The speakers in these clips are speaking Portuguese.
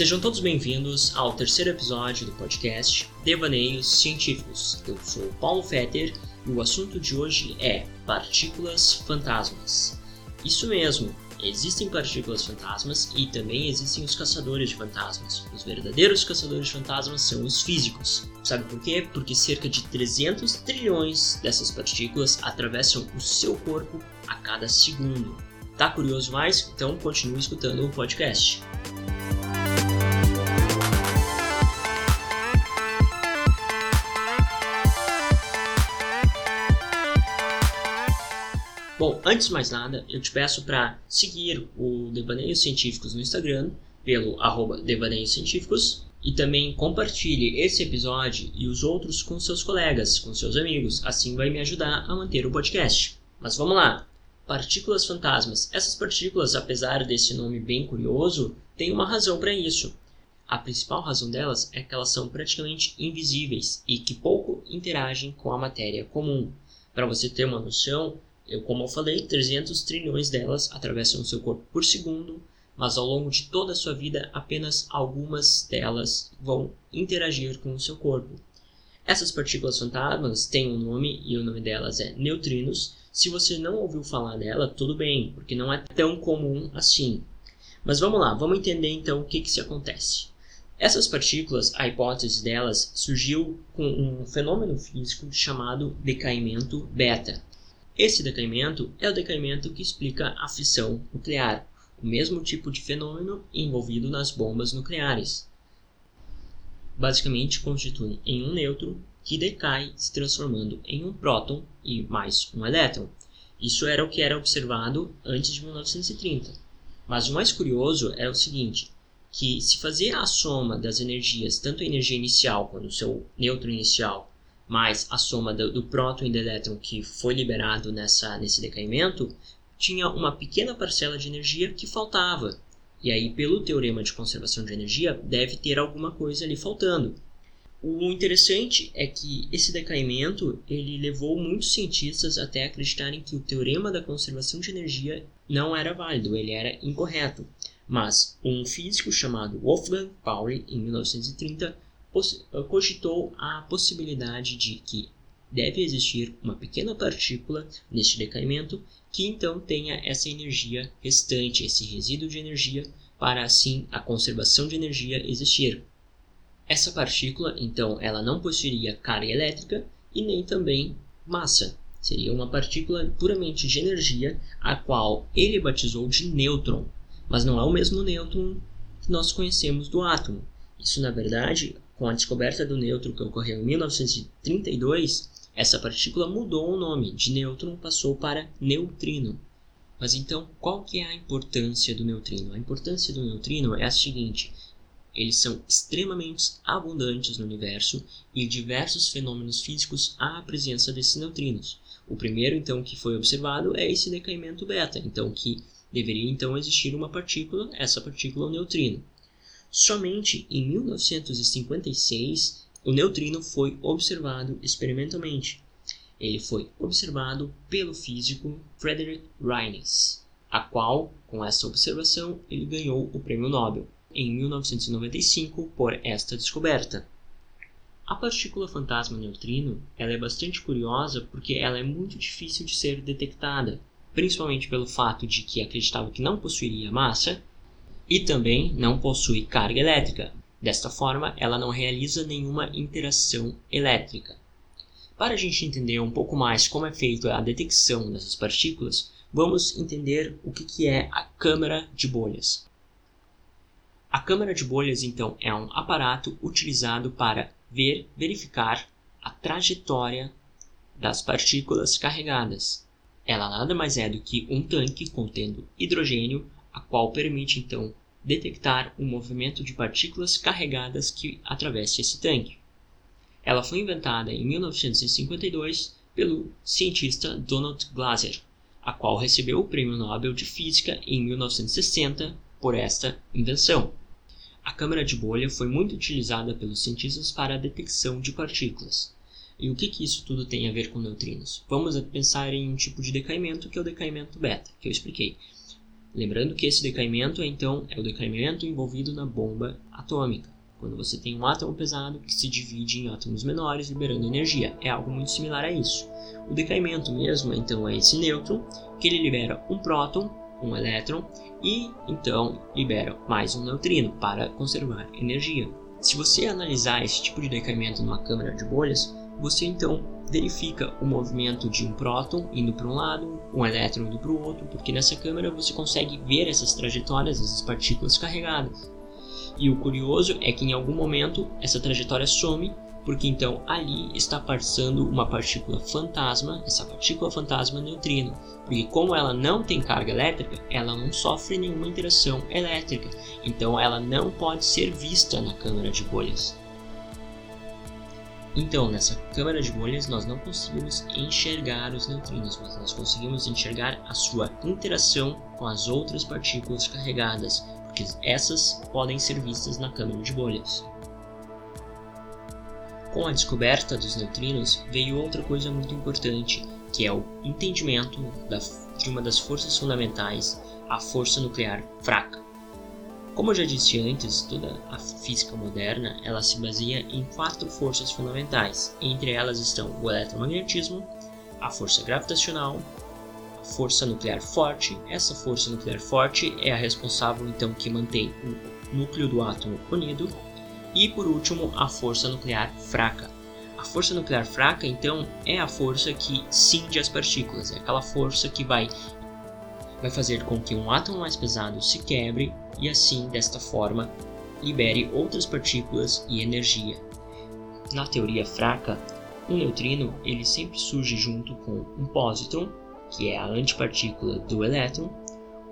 Sejam todos bem-vindos ao terceiro episódio do podcast Devaneios Científicos. Eu sou Paulo Fetter e o assunto de hoje é partículas fantasmas. Isso mesmo, existem partículas fantasmas e também existem os caçadores de fantasmas. Os verdadeiros caçadores de fantasmas são os físicos. Sabe por quê? Porque cerca de 300 trilhões dessas partículas atravessam o seu corpo a cada segundo. Tá curioso mais? Então continue escutando o podcast. Bom, antes de mais nada, eu te peço para seguir o Devaneios Científicos no Instagram, pelo arroba Devaneios Científicos, e também compartilhe esse episódio e os outros com seus colegas, com seus amigos, assim vai me ajudar a manter o podcast. Mas vamos lá! Partículas fantasmas. Essas partículas, apesar desse nome bem curioso, têm uma razão para isso. A principal razão delas é que elas são praticamente invisíveis e que pouco interagem com a matéria comum. Para você ter uma noção, eu, como eu falei, 300 trilhões delas atravessam o seu corpo por segundo, mas ao longo de toda a sua vida, apenas algumas delas vão interagir com o seu corpo. Essas partículas fantasmas têm um nome e o nome delas é neutrinos. Se você não ouviu falar dela, tudo bem, porque não é tão comum assim. Mas vamos lá, vamos entender então o que, que se acontece. Essas partículas, a hipótese delas surgiu com um fenômeno físico chamado decaimento beta. Esse decaimento é o decaimento que explica a fissão nuclear, o mesmo tipo de fenômeno envolvido nas bombas nucleares. Basicamente constitui em um nêutron que decai se transformando em um próton e mais um elétron. Isso era o que era observado antes de 1930. Mas o mais curioso é o seguinte, que se fazer a soma das energias, tanto a energia inicial quanto o seu nêutron inicial, mais a soma do, do próton e do elétron que foi liberado nessa, nesse decaimento, tinha uma pequena parcela de energia que faltava. E aí, pelo teorema de conservação de energia, deve ter alguma coisa ali faltando. O interessante é que esse decaimento ele levou muitos cientistas até acreditarem que o teorema da conservação de energia não era válido, ele era incorreto. Mas um físico chamado Wolfgang Pauli, em 1930, cogitou a possibilidade de que deve existir uma pequena partícula neste decaimento que então tenha essa energia restante, esse resíduo de energia, para assim a conservação de energia existir. Essa partícula, então, ela não possuiria carga elétrica e nem também massa. Seria uma partícula puramente de energia, a qual ele batizou de nêutron, mas não é o mesmo nêutron que nós conhecemos do átomo. Isso, na verdade, com a descoberta do nêutron que ocorreu em 1932, essa partícula mudou o nome, de nêutron passou para neutrino. Mas então, qual que é a importância do neutrino? A importância do neutrino é a seguinte: eles são extremamente abundantes no universo e diversos fenômenos físicos há presença desses neutrinos. O primeiro, então, que foi observado é esse decaimento beta, então que deveria então existir uma partícula, essa partícula é o neutrino. Somente em 1956 o neutrino foi observado experimentalmente. Ele foi observado pelo físico Frederick Reines, a qual, com essa observação, ele ganhou o Prêmio Nobel em 1995 por esta descoberta. A partícula fantasma neutrino ela é bastante curiosa porque ela é muito difícil de ser detectada, principalmente pelo fato de que acreditava que não possuiria massa e também não possui carga elétrica. Desta forma, ela não realiza nenhuma interação elétrica. Para a gente entender um pouco mais como é feita a detecção dessas partículas, vamos entender o que é a câmara de bolhas. A câmara de bolhas, então, é um aparato utilizado para ver, verificar a trajetória das partículas carregadas. Ela nada mais é do que um tanque contendo hidrogênio, a qual permite então detectar o movimento de partículas carregadas que atravessa esse tanque. Ela foi inventada em 1952 pelo cientista Donald Glaser, a qual recebeu o Prêmio Nobel de Física em 1960 por esta invenção. A câmara de bolha foi muito utilizada pelos cientistas para a detecção de partículas. E o que, que isso tudo tem a ver com neutrinos? Vamos pensar em um tipo de decaimento que é o decaimento beta, que eu expliquei. Lembrando que esse decaimento então é o decaimento envolvido na bomba atômica, quando você tem um átomo pesado que se divide em átomos menores, liberando energia. É algo muito similar a isso. O decaimento mesmo, então, é esse nêutron, que ele libera um próton, um elétron, e então libera mais um neutrino para conservar energia. Se você analisar esse tipo de decaimento numa câmara de bolhas, você então verifica o movimento de um próton indo para um lado, um elétron indo para o outro, porque nessa câmera você consegue ver essas trajetórias, essas partículas carregadas. E o curioso é que em algum momento essa trajetória some, porque então ali está passando uma partícula fantasma, essa partícula fantasma neutrino, porque como ela não tem carga elétrica, ela não sofre nenhuma interação elétrica, então ela não pode ser vista na câmara de bolhas. Então, nessa câmara de bolhas, nós não conseguimos enxergar os neutrinos, mas nós conseguimos enxergar a sua interação com as outras partículas carregadas, porque essas podem ser vistas na câmara de bolhas. Com a descoberta dos neutrinos, veio outra coisa muito importante, que é o entendimento de uma das forças fundamentais, a força nuclear fraca. Como eu já disse antes, toda a física moderna ela se baseia em quatro forças fundamentais. Entre elas estão o eletromagnetismo, a força gravitacional, a força nuclear forte. Essa força nuclear forte é a responsável então que mantém o núcleo do átomo unido. E por último, a força nuclear fraca. A força nuclear fraca, então, é a força que cinge as partículas, é aquela força que vai vai fazer com que um átomo mais pesado se quebre e assim, desta forma, libere outras partículas e energia. Na teoria fraca, um neutrino ele sempre surge junto com um positron, que é a antipartícula do elétron,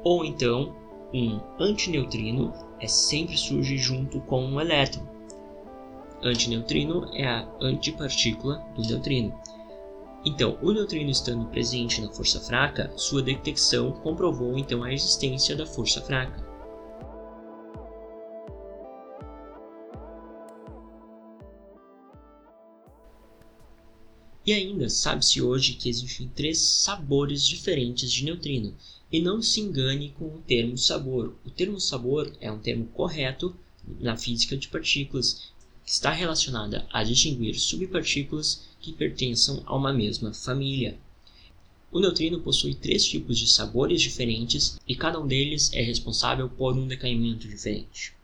ou então um antineutrino é sempre surge junto com um elétron. Antineutrino é a antipartícula do neutrino. Então, o neutrino estando presente na força fraca, sua detecção comprovou então a existência da força fraca. E ainda sabe-se hoje que existem três sabores diferentes de neutrino, e não se engane com o termo sabor. O termo sabor é um termo correto na física de partículas que está relacionada a distinguir subpartículas que pertençam a uma mesma família. O neutrino possui três tipos de sabores diferentes e cada um deles é responsável por um decaimento diferente.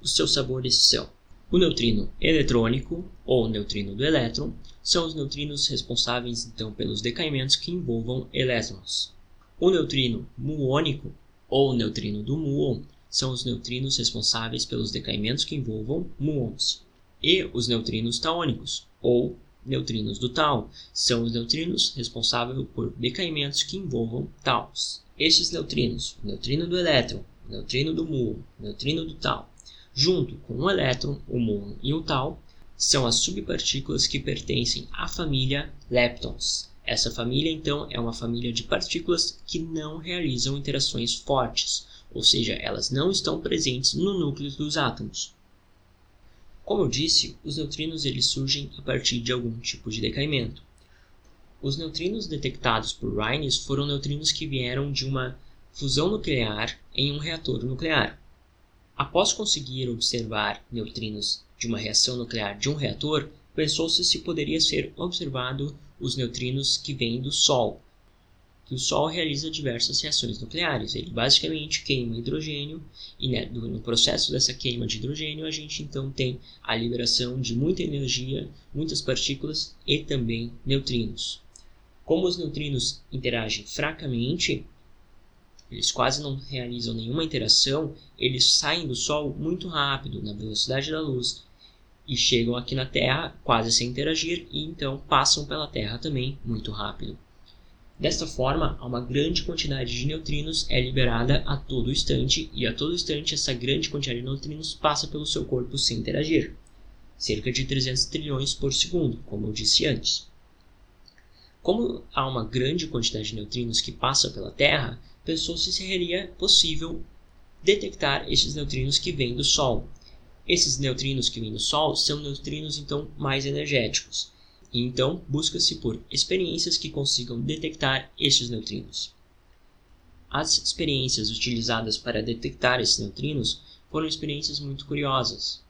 Os seus sabores são o neutrino eletrônico ou neutrino do elétron, são os neutrinos responsáveis então pelos decaimentos que envolvam elétrons. O neutrino muônico ou neutrino do muon são os neutrinos responsáveis pelos decaimentos que envolvam muons e os neutrinos taônicos, ou neutrinos do tau, são os neutrinos responsáveis por decaimentos que envolvam taus. Estes neutrinos, o neutrino do elétron, o neutrino do muon, o neutrino do tau, junto com o elétron, o muon e o tau, são as subpartículas que pertencem à família leptons. Essa família, então, é uma família de partículas que não realizam interações fortes, ou seja, elas não estão presentes no núcleo dos átomos. Como eu disse, os neutrinos eles surgem a partir de algum tipo de decaimento. Os neutrinos detectados por Raynes foram neutrinos que vieram de uma fusão nuclear em um reator nuclear. Após conseguir observar neutrinos de uma reação nuclear de um reator, pensou-se se poderia ser observado os neutrinos que vêm do Sol, que o Sol realiza diversas reações nucleares. Ele basicamente queima hidrogênio e né, no processo dessa queima de hidrogênio a gente então tem a liberação de muita energia, muitas partículas e também neutrinos. Como os neutrinos interagem fracamente, eles quase não realizam nenhuma interação, eles saem do Sol muito rápido, na velocidade da luz, e chegam aqui na Terra quase sem interagir e então passam pela Terra também muito rápido. Desta forma, uma grande quantidade de neutrinos é liberada a todo instante, e a todo instante essa grande quantidade de neutrinos passa pelo seu corpo sem interagir, cerca de 300 trilhões por segundo, como eu disse antes. Como há uma grande quantidade de neutrinos que passa pela Terra, pensou-se se seria possível detectar esses neutrinos que vêm do Sol. Esses neutrinos que vêm do Sol são neutrinos então mais energéticos, e então busca-se por experiências que consigam detectar estes neutrinos. as experiências utilizadas para detectar esses neutrinos foram experiências muito curiosas,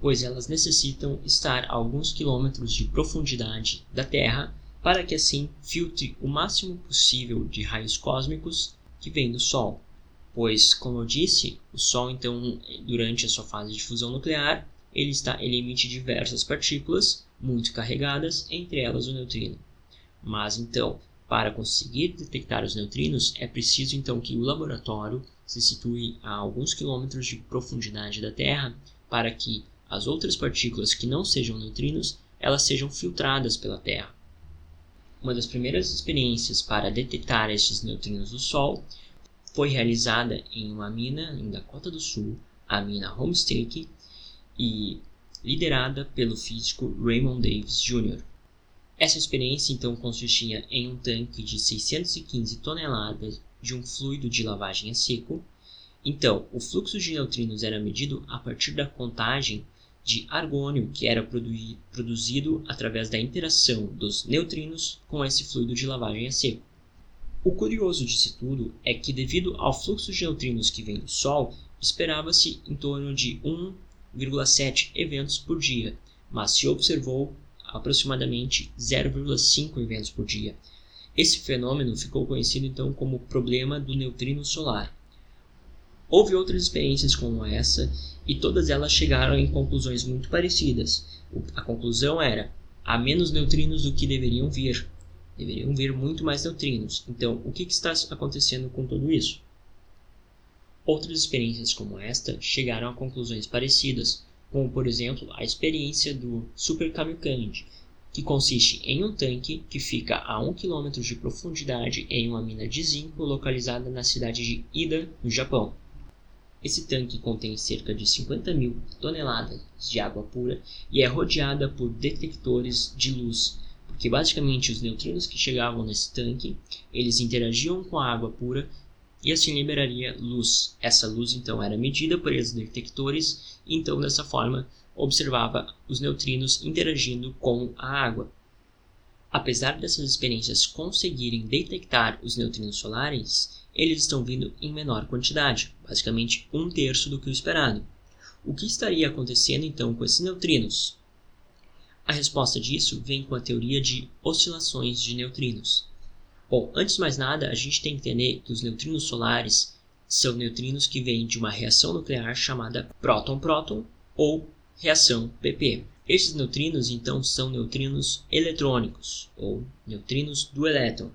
pois elas necessitam estar a alguns quilômetros de profundidade da Terra para que assim filtre o máximo possível de raios cósmicos que vêm do Sol. Pois, como eu disse, o Sol então, durante a sua fase de fusão nuclear, ele, está, ele emite diversas partículas muito carregadas, entre elas o neutrino. Mas então, para conseguir detectar os neutrinos, é preciso então que o laboratório se situe a alguns quilômetros de profundidade da Terra para que as outras partículas que não sejam neutrinos elas sejam filtradas pela Terra. Uma das primeiras experiências para detectar estes neutrinos do Sol foi realizada em uma mina em Dakota do Sul, a mina Homestake, e liderada pelo físico Raymond Davis Jr. Essa experiência então consistia em um tanque de 615 toneladas de um fluido de lavagem a seco. Então, o fluxo de neutrinos era medido a partir da contagem de argônio que era produ produzido através da interação dos neutrinos com esse fluido de lavagem a seco. O curioso disso tudo é que, devido ao fluxo de neutrinos que vem do Sol, esperava-se em torno de 1,7 eventos por dia, mas se observou aproximadamente 0,5 eventos por dia. Esse fenômeno ficou conhecido então como problema do neutrino solar. Houve outras experiências como essa e todas elas chegaram em conclusões muito parecidas. A conclusão era: há menos neutrinos do que deveriam vir. Deveriam vir muito mais neutrinos. Então, o que, está acontecendo com tudo isso? Outras experiências como esta chegaram a conclusões parecidas, como por exemplo a experiência do Super Kamiokande, que consiste em um tanque que fica a 1 km de profundidade em uma mina de zinco localizada na cidade de Ida, no Japão. Esse tanque contém cerca de 50 mil toneladas de água pura e é rodeada por detectores de luz, porque basicamente os neutrinos que chegavam nesse tanque eles interagiam com a água pura e assim liberaria luz. Essa luz então era medida por esses detectores, e então dessa forma observava os neutrinos interagindo com a água. Apesar dessas experiências conseguirem detectar os neutrinos solares, eles estão vindo em menor quantidade, basicamente um terço do que o esperado. O que estaria acontecendo então com esses neutrinos? A resposta disso vem com a teoria de oscilações de neutrinos. Bom, antes de mais nada, a gente tem que entender que os neutrinos solares são neutrinos que vêm de uma reação nuclear chamada próton-próton ou reação PP. Esses neutrinos, então, são neutrinos eletrônicos ou neutrinos do elétron.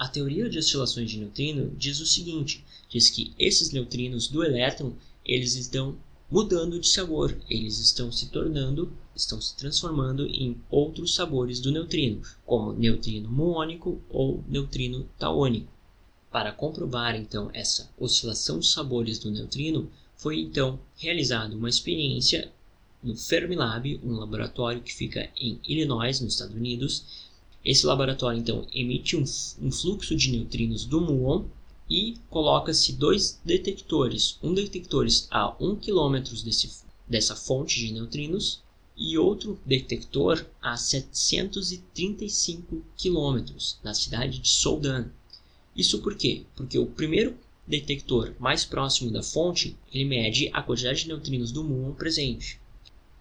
A teoria de oscilações de neutrino diz o seguinte: diz que esses neutrinos do elétron eles estão mudando de sabor, eles estão se tornando, estão se transformando em outros sabores do neutrino, como neutrino muônico ou neutrino taônico. Para comprovar então essa oscilação de sabores do neutrino, foi então realizada uma experiência no Fermilab, um laboratório que fica em Illinois, nos Estados Unidos. Esse laboratório então emite um, um fluxo de neutrinos do muon e coloca-se dois detectores, um detector a 1 km desse, dessa fonte de neutrinos e outro detector a 735 km na cidade de Soldan. Isso por quê? Porque o primeiro detector mais próximo da fonte ele mede a quantidade de neutrinos do muon presente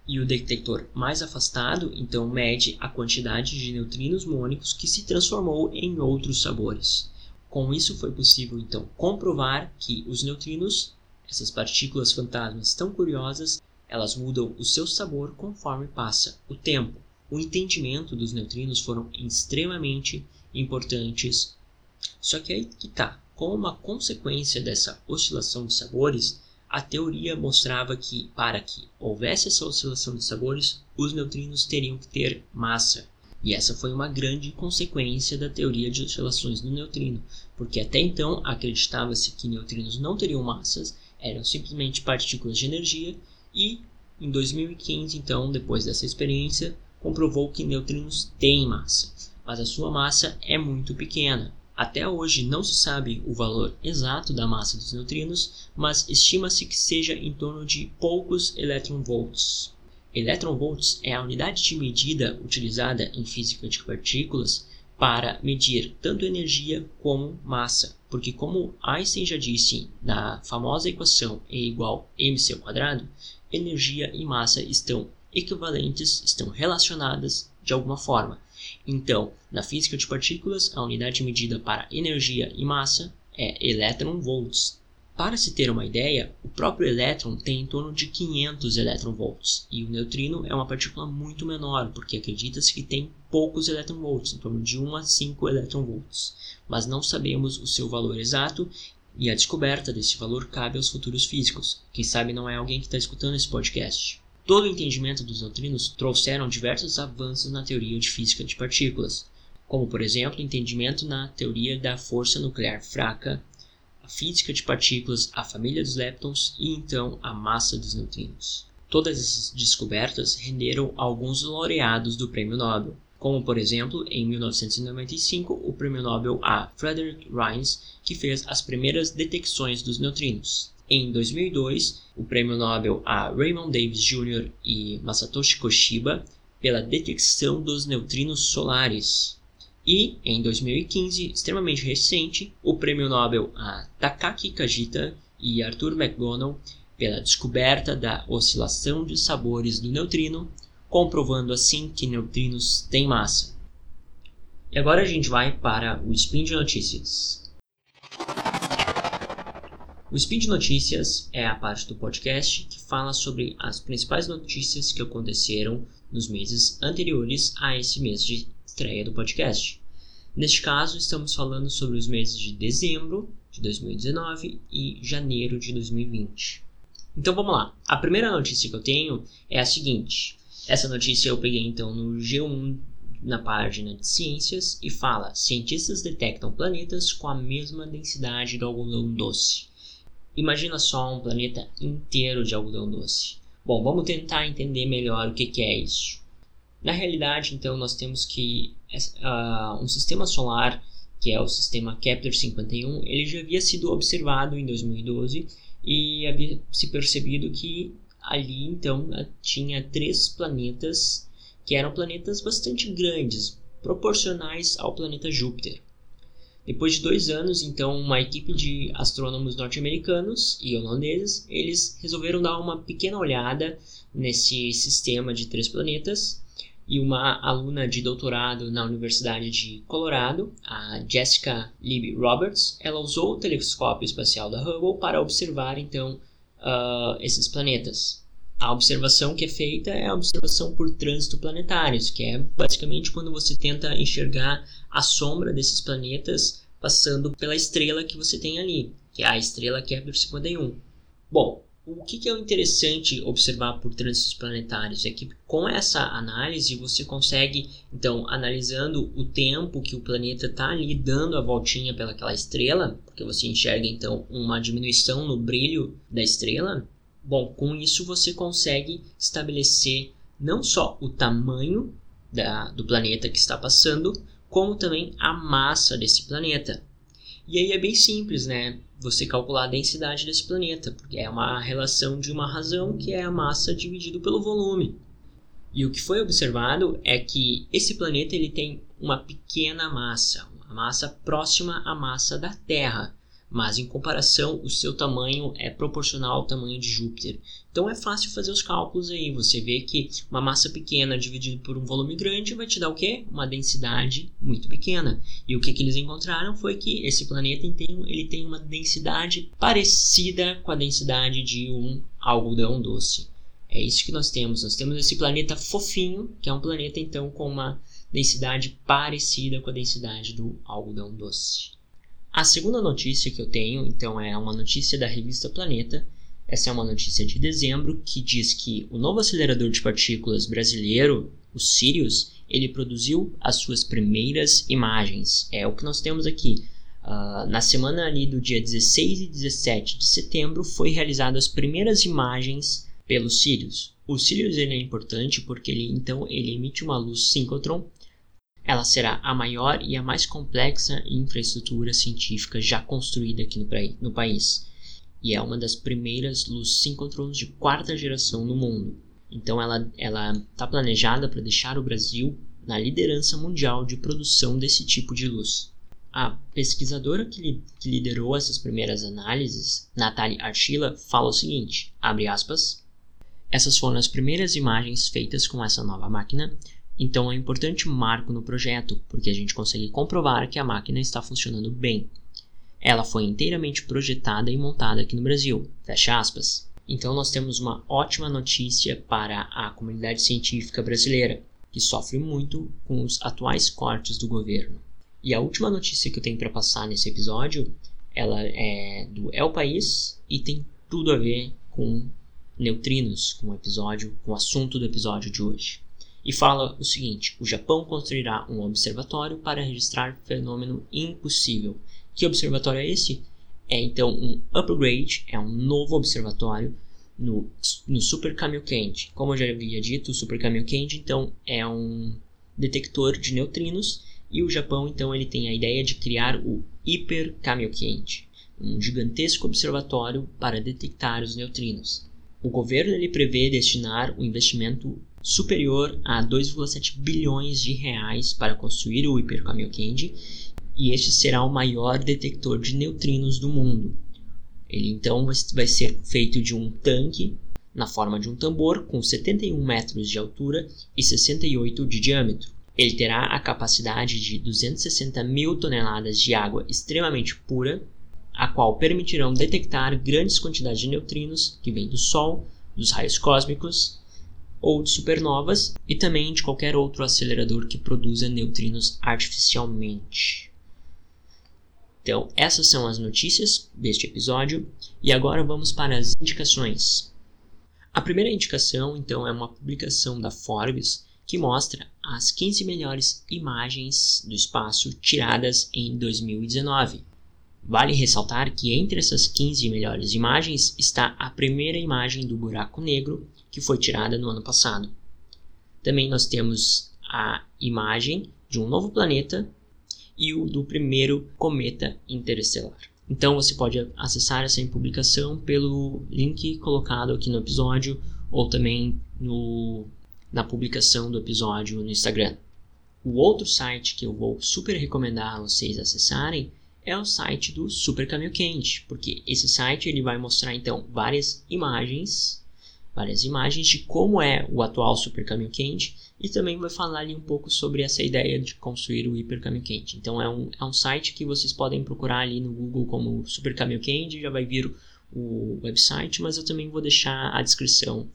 e o detector mais afastado então mede a quantidade de neutrinos muônicos que se transformou em outros sabores. Com isso foi possível então comprovar que os neutrinos, essas partículas fantasmas tão curiosas, elas mudam o seu sabor conforme passa o tempo. O entendimento dos neutrinos foram extremamente importantes. Só que aí que tá, como uma consequência dessa oscilação de sabores, a teoria mostrava que para que houvesse essa oscilação de sabores, os neutrinos teriam que ter massa. E essa foi uma grande consequência da teoria de oscilações do neutrino, porque até então acreditava-se que neutrinos não teriam massas, eram simplesmente partículas de energia, e em 2015, então, depois dessa experiência, comprovou que neutrinos têm massa, mas a sua massa é muito pequena. Até hoje não se sabe o valor exato da massa dos neutrinos, mas estima-se que seja em torno de poucos electronvolts. Electronvolts é a unidade de medida utilizada em física de partículas para medir tanto energia como massa, porque como Einstein já disse na famosa equação E igual mc ao quadrado, energia e massa estão equivalentes, estão relacionadas de alguma forma. Então, na física de partículas, a unidade medida para energia e massa é elétron-volts. Para se ter uma ideia, o próprio elétron tem em torno de 500 elétron-volts e o neutrino é uma partícula muito menor, porque acredita-se que tem poucos elétron-volts, em torno de 1 a 5 elétron-volts, mas não sabemos o seu valor exato e a descoberta desse valor cabe aos futuros físicos. Quem sabe não é alguém que está escutando esse podcast. Todo o entendimento dos neutrinos trouxeram diversos avanços na teoria de física de partículas, como por exemplo o entendimento na teoria da força nuclear fraca física de partículas, a família dos leptons e então a massa dos neutrinos. Todas essas descobertas renderam alguns laureados do Prêmio Nobel, como por exemplo, em 1995, o Prêmio Nobel a Frederick Rines, que fez as primeiras detecções dos neutrinos. Em 2002, o Prêmio Nobel a Raymond Davis Jr. e Masatoshi Koshiba pela detecção dos neutrinos solares. E, em 2015, extremamente recente, o prêmio Nobel a Takaki Kajita e Arthur McDonald pela descoberta da oscilação de sabores do neutrino, comprovando assim que neutrinos têm massa. E agora a gente vai para o Spin de Notícias. O Spin de Notícias é a parte do podcast que fala sobre as principais notícias que aconteceram nos meses anteriores a esse mês de estreia do podcast. Neste caso, estamos falando sobre os meses de dezembro de 2019 e janeiro de 2020. Então vamos lá. A primeira notícia que eu tenho é a seguinte. Essa notícia eu peguei então no G1 na página de ciências e fala: cientistas detectam planetas com a mesma densidade do algodão doce. Imagina só um planeta inteiro de algodão doce. Bom, vamos tentar entender melhor o que, que é isso. Na realidade, então, nós temos que uh, um sistema solar, que é o sistema Kepler-51, ele já havia sido observado em 2012 e havia se percebido que ali, então, tinha três planetas que eram planetas bastante grandes, proporcionais ao planeta Júpiter. Depois de dois anos, então, uma equipe de astrônomos norte-americanos e holandeses, eles resolveram dar uma pequena olhada nesse sistema de três planetas e uma aluna de doutorado na Universidade de Colorado, a Jessica Libby Roberts, ela usou o telescópio espacial da Hubble para observar então uh, esses planetas. A observação que é feita é a observação por trânsito planetários, que é basicamente quando você tenta enxergar a sombra desses planetas passando pela estrela que você tem ali, que é a estrela Kepler 51. Bom, o que, que é interessante observar por trânsitos planetários é que com essa análise você consegue, então, analisando o tempo que o planeta está ali dando a voltinha pelaquela estrela, porque você enxerga então uma diminuição no brilho da estrela. Bom, com isso você consegue estabelecer não só o tamanho da, do planeta que está passando, como também a massa desse planeta. E aí é bem simples, né? Você calcular a densidade desse planeta, porque é uma relação de uma razão que é a massa dividido pelo volume. E o que foi observado é que esse planeta ele tem uma pequena massa, uma massa próxima à massa da Terra mas em comparação o seu tamanho é proporcional ao tamanho de Júpiter. Então é fácil fazer os cálculos aí. Você vê que uma massa pequena dividido por um volume grande vai te dar o quê? Uma densidade muito pequena. E o que, que eles encontraram foi que esse planeta ele tem uma densidade parecida com a densidade de um algodão doce. É isso que nós temos. Nós temos esse planeta fofinho, que é um planeta então com uma densidade parecida com a densidade do algodão doce. A segunda notícia que eu tenho, então, é uma notícia da revista Planeta. Essa é uma notícia de dezembro que diz que o novo acelerador de partículas brasileiro, o Sirius, ele produziu as suas primeiras imagens. É o que nós temos aqui. Uh, na semana ali do dia 16 e 17 de setembro foi realizadas as primeiras imagens pelo Sirius. O Sirius ele é importante porque ele então ele emite uma luz síncrotron ela será a maior e a mais complexa infraestrutura científica já construída aqui no, no país, e é uma das primeiras luz síncrotrons de quarta geração no mundo. Então ela ela está planejada para deixar o Brasil na liderança mundial de produção desse tipo de luz. A pesquisadora que, li que liderou essas primeiras análises, Natalie Archila, fala o seguinte, abre aspas, essas foram as primeiras imagens feitas com essa nova máquina, então é um importante marco no projeto, porque a gente consegue comprovar que a máquina está funcionando bem. Ela foi inteiramente projetada e montada aqui no Brasil, fecha aspas. Então nós temos uma ótima notícia para a comunidade científica brasileira, que sofre muito com os atuais cortes do governo. E a última notícia que eu tenho para passar nesse episódio, ela é do El País e tem tudo a ver com neutrinos, com o episódio, com o assunto do episódio de hoje. E fala o seguinte: o Japão construirá um observatório para registrar fenômeno impossível. Que observatório é esse? é então um upgrade, é um novo observatório no, no Super Kamiokande. Como eu já havia dito, o Super Kamiokande então é um detector de neutrinos e o Japão então ele tem a ideia de criar o Hyper Kamiokande, um gigantesco observatório para detectar os neutrinos. O governo ele prevê destinar um investimento superior a 2,7 bilhões de reais para construir o Hyper Kamiokande e este será o maior detector de neutrinos do mundo. Ele então vai ser feito de um tanque na forma de um tambor com 71 metros de altura e 68 de diâmetro. Ele terá a capacidade de 260 mil toneladas de água extremamente pura, a qual permitirão detectar grandes quantidades de neutrinos que vêm do Sol, dos raios cósmicos ou de supernovas e também de qualquer outro acelerador que produza neutrinos artificialmente. Então, essas são as notícias deste episódio e agora vamos para as indicações. A primeira indicação, então, é uma publicação da Forbes que mostra as 15 melhores imagens do espaço tiradas em 2019. Vale ressaltar que entre essas 15 melhores imagens está a primeira imagem do buraco negro que foi tirada no ano passado. Também nós temos a imagem de um novo planeta e o do primeiro cometa interestelar. Então você pode acessar essa publicação pelo link colocado aqui no episódio ou também no, na publicação do episódio no Instagram. O outro site que eu vou super recomendar vocês acessarem é o site do Super Caminho Quente, porque esse site ele vai mostrar então várias imagens, várias imagens de como é o atual Super Caminho Quente e também vai falar ali um pouco sobre essa ideia de construir o Hiper Caminho Quente. Então é um, é um site que vocês podem procurar ali no Google como Super Caminho Quente, já vai vir o website, mas eu também vou deixar a descrição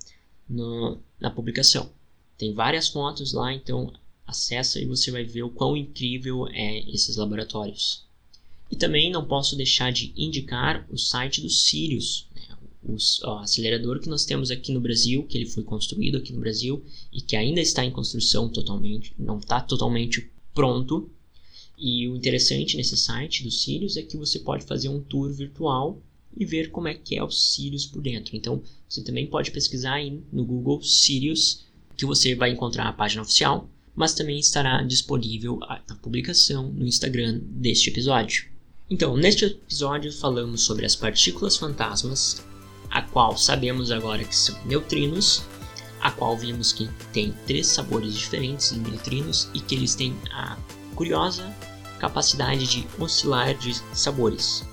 no, na publicação. Tem várias fotos lá, então acessa e você vai ver o quão incrível é esses laboratórios. E também não posso deixar de indicar o site do Sirius, o acelerador que nós temos aqui no Brasil, que ele foi construído aqui no Brasil e que ainda está em construção totalmente, não está totalmente pronto. E o interessante nesse site do Sirius é que você pode fazer um tour virtual e ver como é que é o Sirius por dentro. Então, você também pode pesquisar aí no Google Sirius, que você vai encontrar a página oficial, mas também estará disponível a publicação no Instagram deste episódio. Então, neste episódio falamos sobre as partículas fantasmas, a qual sabemos agora que são neutrinos, a qual vimos que tem três sabores diferentes de neutrinos e que eles têm a curiosa capacidade de oscilar de sabores.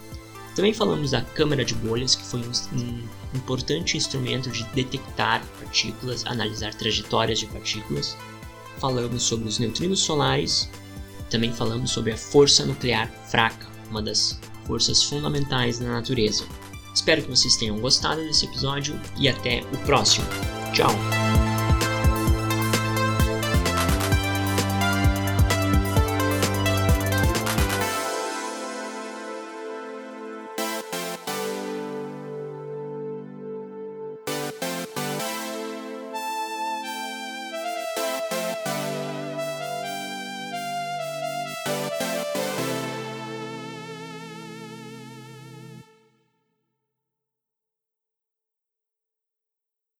Também falamos da câmara de bolhas, que foi um, importante instrumento de detectar partículas, analisar trajetórias de partículas. Falamos sobre os neutrinos solares. Também falamos sobre a força nuclear fraca, uma das forças fundamentais da natureza. Espero que vocês tenham gostado desse episódio e até o próximo. Tchau!